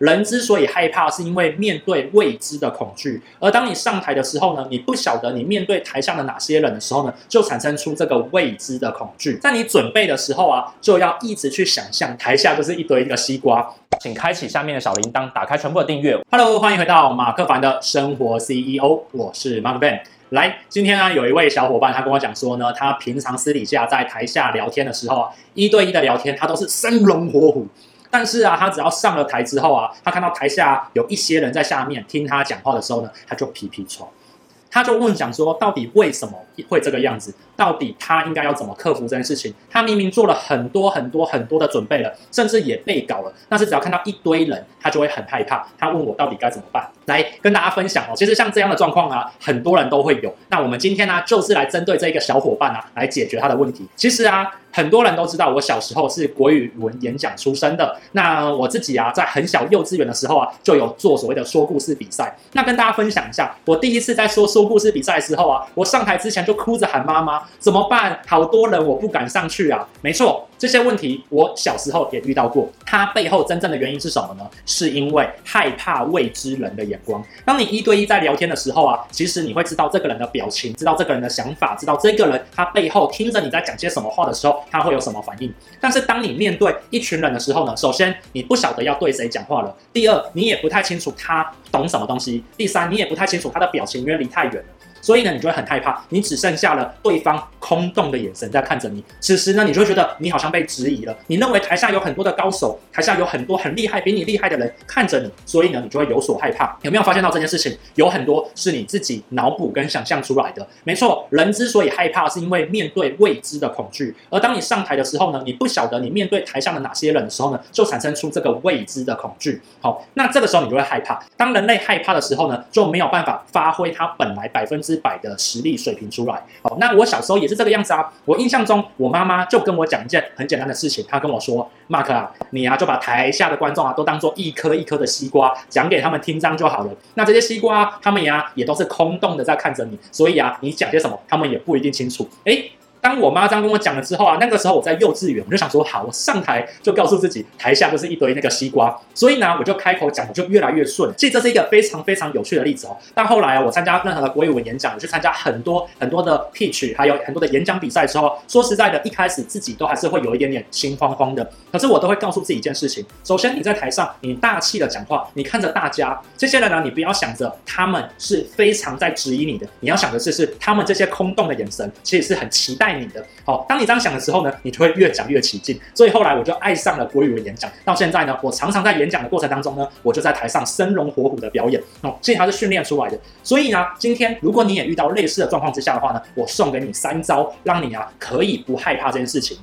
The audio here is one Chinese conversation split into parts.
人之所以害怕，是因为面对未知的恐惧。而当你上台的时候呢，你不晓得你面对台下的哪些人的时候呢，就产生出这个未知的恐惧。在你准备的时候啊，就要一直去想象台下就是一堆一个西瓜。请开启下面的小铃铛，打开全部的订阅。Hello，欢迎回到马克凡的生活 CEO，我是 Mark Van。来，今天呢，有一位小伙伴，他跟我讲说呢，他平常私底下在台下聊天的时候啊，一对一的聊天，他都是生龙活虎。但是啊，他只要上了台之后啊，他看到台下有一些人在下面听他讲话的时候呢，他就皮皮剉，他就问讲说，到底为什么会这个样子？到底他应该要怎么克服这件事情？他明明做了很多很多很多的准备了，甚至也背稿了，但是只要看到一堆人，他就会很害怕。他问我到底该怎么办？来跟大家分享哦。其实像这样的状况啊，很多人都会有。那我们今天呢，就是来针对这个小伙伴啊，来解决他的问题。其实啊。很多人都知道，我小时候是国语文演讲出身的。那我自己啊，在很小幼稚园的时候啊，就有做所谓的说故事比赛。那跟大家分享一下，我第一次在说说故事比赛的时候啊，我上台之前就哭着喊妈妈，怎么办？好多人我不敢上去啊。没错，这些问题我小时候也遇到过。它背后真正的原因是什么呢？是因为害怕未知人的眼光。当你一对一在聊天的时候啊，其实你会知道这个人的表情，知道这个人的想法，知道这个人他背后听着你在讲些什么话的时候。他会有什么反应？但是当你面对一群人的时候呢？首先，你不晓得要对谁讲话了；第二，你也不太清楚他懂什么东西；第三，你也不太清楚他的表情，因为离太远了。所以呢，你就会很害怕，你只剩下了对方空洞的眼神在看着你。此时呢，你就会觉得你好像被质疑了。你认为台下有很多的高手，台下有很多很厉害、比你厉害的人看着你，所以呢，你就会有所害怕。有没有发现到这件事情？有很多是你自己脑补跟想象出来的。没错，人之所以害怕，是因为面对未知的恐惧。而当你上台的时候呢，你不晓得你面对台下的哪些人的时候呢，就产生出这个未知的恐惧。好，那这个时候你就会害怕。当人类害怕的时候呢，就没有办法发挥他本来百分之之百的实力水平出来。好，那我小时候也是这个样子啊。我印象中，我妈妈就跟我讲一件很简单的事情，她跟我说：“Mark 啊，你啊就把台下的观众啊都当做一颗一颗的西瓜，讲给他们听，章就好了。那这些西瓜，他们呀也都是空洞的在看着你，所以啊，你讲些什么，他们也不一定清楚。”诶。当我妈这样跟我讲了之后啊，那个时候我在幼稚园，我就想说好，我上台就告诉自己，台下就是一堆那个西瓜，所以呢，我就开口讲，我就越来越顺。其实这是一个非常非常有趣的例子哦。但后来啊，我参加任何的国语文演讲，我去参加很多很多的 pitch，还有很多的演讲比赛的时候，说实在的，一开始自己都还是会有一点点心慌慌的。可是我都会告诉自己一件事情：首先你在台上，你大气的讲话，你看着大家这些人呢，你不要想着他们是非常在质疑你的，你要想的是，是他们这些空洞的眼神，其实是很期待爱你的。好。当你这样想的时候呢，你就会越讲越起劲。所以后来我就爱上了国语文演讲。到现在呢，我常常在演讲的过程当中呢，我就在台上生龙活虎的表演。哦，所以它是训练出来的。所以呢，今天如果你也遇到类似的状况之下的话呢，我送给你三招，让你啊可以不害怕这件事情。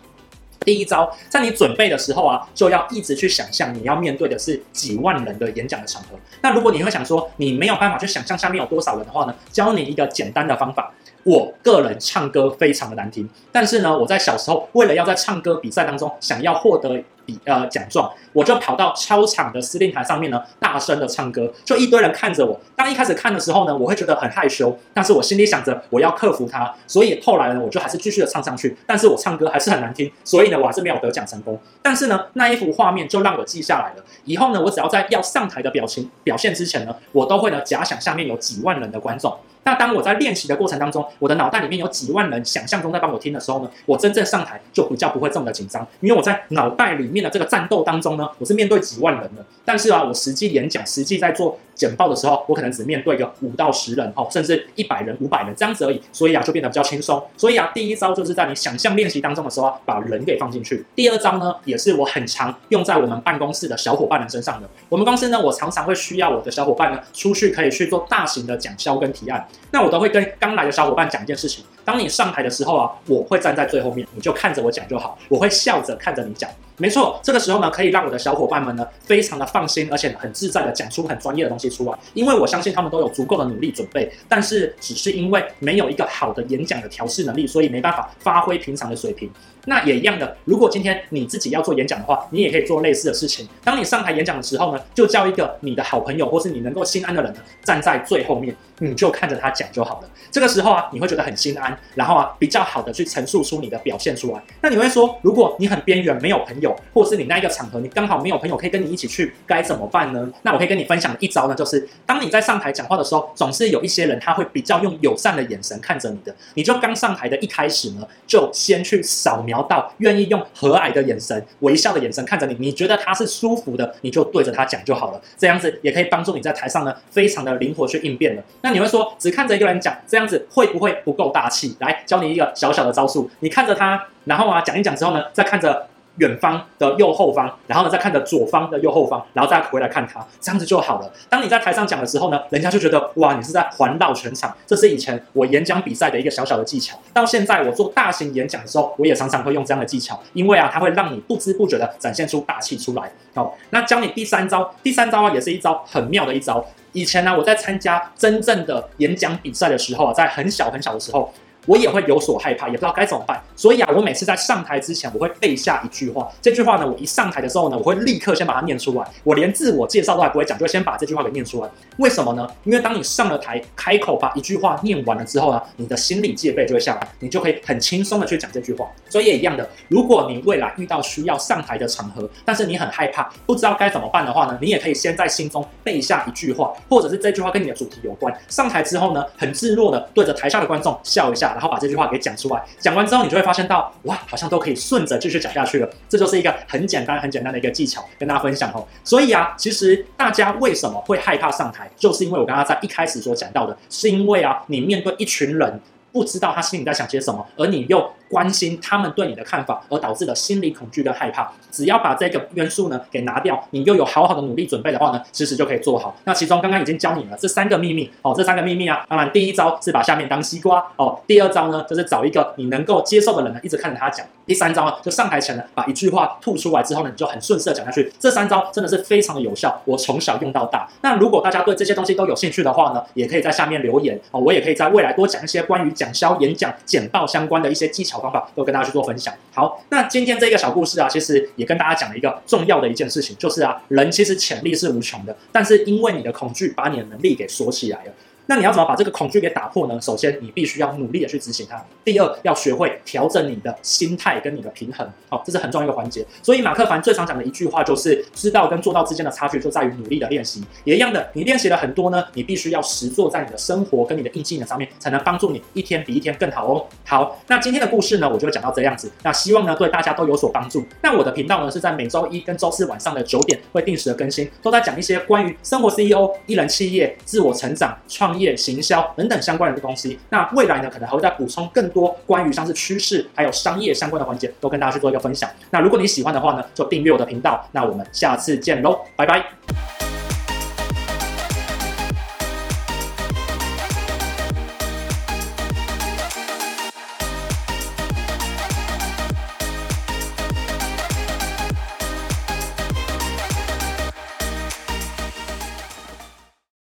第一招，在你准备的时候啊，就要一直去想象你要面对的是几万人的演讲的场合。那如果你会想说你没有办法去想象下面有多少人的话呢，教你一个简单的方法。我个人唱歌非常的难听，但是呢，我在小时候为了要在唱歌比赛当中想要获得比呃奖状，我就跑到操场的司令台上面呢，大声的唱歌，就一堆人看着我。当一开始看的时候呢，我会觉得很害羞，但是我心里想着我要克服它，所以后来呢，我就还是继续的唱上去。但是我唱歌还是很难听，所以呢，我还是没有得奖成功。但是呢，那一幅画面就让我记下来了。以后呢，我只要在要上台的表情表现之前呢，我都会呢假想下面有几万人的观众。那当我在练习的过程当中，我的脑袋里面有几万人想象中在帮我听的时候呢，我真正上台就比较不会这么的紧张，因为我在脑袋里面的这个战斗当中呢，我是面对几万人的。但是啊，我实际演讲、实际在做简报的时候，我可能只面对个五到十人，哦，甚至一百人、五百人这样子而已，所以啊，就变得比较轻松。所以啊，第一招就是在你想象练习当中的时候，把人给放进去。第二招呢，也是我很常用在我们办公室的小伙伴们身上的。我们公司呢，我常常会需要我的小伙伴呢，出去可以去做大型的讲销跟提案，那我都会跟刚来的小伙伴讲一件事情：当你上台的时候啊，我会站在最后面，你就看着我讲就好，我会笑着看着你讲。没错，这个时候呢，可以让我的小伙伴们呢，非常的放心，而且很自在的讲出很专业的东西。出来，因为我相信他们都有足够的努力准备，但是只是因为没有一个好的演讲的调试能力，所以没办法发挥平常的水平。那也一样的，如果今天你自己要做演讲的话，你也可以做类似的事情。当你上台演讲的时候呢，就叫一个你的好朋友，或是你能够心安的人呢，站在最后面，你就看着他讲就好了。这个时候啊，你会觉得很心安，然后啊，比较好的去陈述出你的表现出来。那你会说，如果你很边缘，没有朋友，或是你那一个场合你刚好没有朋友可以跟你一起去，该怎么办呢？那我可以跟你分享一招呢，就是当你在上台讲话的时候，总是有一些人他会比较用友善的眼神看着你的，你就刚上台的一开始呢，就先去扫描到愿意用。和蔼的眼神、微笑的眼神看着你，你觉得他是舒服的，你就对着他讲就好了。这样子也可以帮助你在台上呢，非常的灵活去应变的。那你会说，只看着一个人讲，这样子会不会不够大气？来教你一个小小的招数，你看着他，然后啊讲一讲之后呢，再看着。远方的右后方，然后呢，再看着左方的右后方，然后再回来看他，这样子就好了。当你在台上讲的时候呢，人家就觉得哇，你是在环绕全场。这是以前我演讲比赛的一个小小的技巧。到现在我做大型演讲的时候，我也常常会用这样的技巧，因为啊，它会让你不知不觉的展现出大气出来。好，那教你第三招，第三招啊，也是一招很妙的一招。以前呢，我在参加真正的演讲比赛的时候啊，在很小很小的时候。我也会有所害怕，也不知道该怎么办。所以啊，我每次在上台之前，我会背下一句话。这句话呢，我一上台的时候呢，我会立刻先把它念出来。我连自我介绍都还不会讲，就先把这句话给念出来。为什么呢？因为当你上了台，开口把一句话念完了之后呢，你的心理戒备就会下来，你就可以很轻松的去讲这句话。所以也一样的，如果你未来遇到需要上台的场合，但是你很害怕，不知道该怎么办的话呢，你也可以先在心中背下一句话，或者是这句话跟你的主题有关。上台之后呢，很自若的对着台下的观众笑一下，然后把这句话给讲出来，讲完之后，你就会发现到，哇，好像都可以顺着继续讲下去了。这就是一个很简单、很简单的一个技巧，跟大家分享哦。所以啊，其实大家为什么会害怕上台，就是因为我刚刚在一开始所讲到的，是因为啊，你面对一群人，不知道他心里在想些什么，而你又。关心他们对你的看法，而导致的心理恐惧跟害怕。只要把这个元素呢给拿掉，你又有好好的努力准备的话呢，其实就可以做好。那其中刚刚已经教你了这三个秘密哦，这三个秘密啊，当然第一招是把下面当西瓜哦，第二招呢就是找一个你能够接受的人呢，一直看着他讲。第三招呢，就上台前呢把一句话吐出来之后呢，你就很顺势的讲下去。这三招真的是非常的有效，我从小用到大。那如果大家对这些东西都有兴趣的话呢，也可以在下面留言哦，我也可以在未来多讲一些关于讲销、演讲、简报相关的一些技巧方法，都跟大家去。做分享。好，那今天这个小故事啊，其实也跟大家讲了一个重要的一件事情，就是啊，人其实潜力是无穷的，但是因为你的恐惧把你的能力给锁起来了。那你要怎么把这个恐惧给打破呢？首先，你必须要努力的去执行它。第二，要学会调整你的心态跟你的平衡。好，这是很重要一个环节。所以，马克凡最常讲的一句话就是：知道跟做到之间的差距就在于努力的练习。也一样的，你练习了很多呢，你必须要实做在你的生活跟你的硬技能上面，才能帮助你一天比一天更好哦。好，那今天的故事呢，我就讲到这样子。那希望呢，对大家都有所帮助。那我的频道呢，是在每周一跟周四晚上的九点会定时的更新，都在讲一些关于生活 CEO、一人企业、自我成长、创业、行销等等相关的东西，那未来呢，可能还会再补充更多关于像是趋势还有商业相关的环节，都跟大家去做一个分享。那如果你喜欢的话呢，就订阅我的频道。那我们下次见喽，拜拜。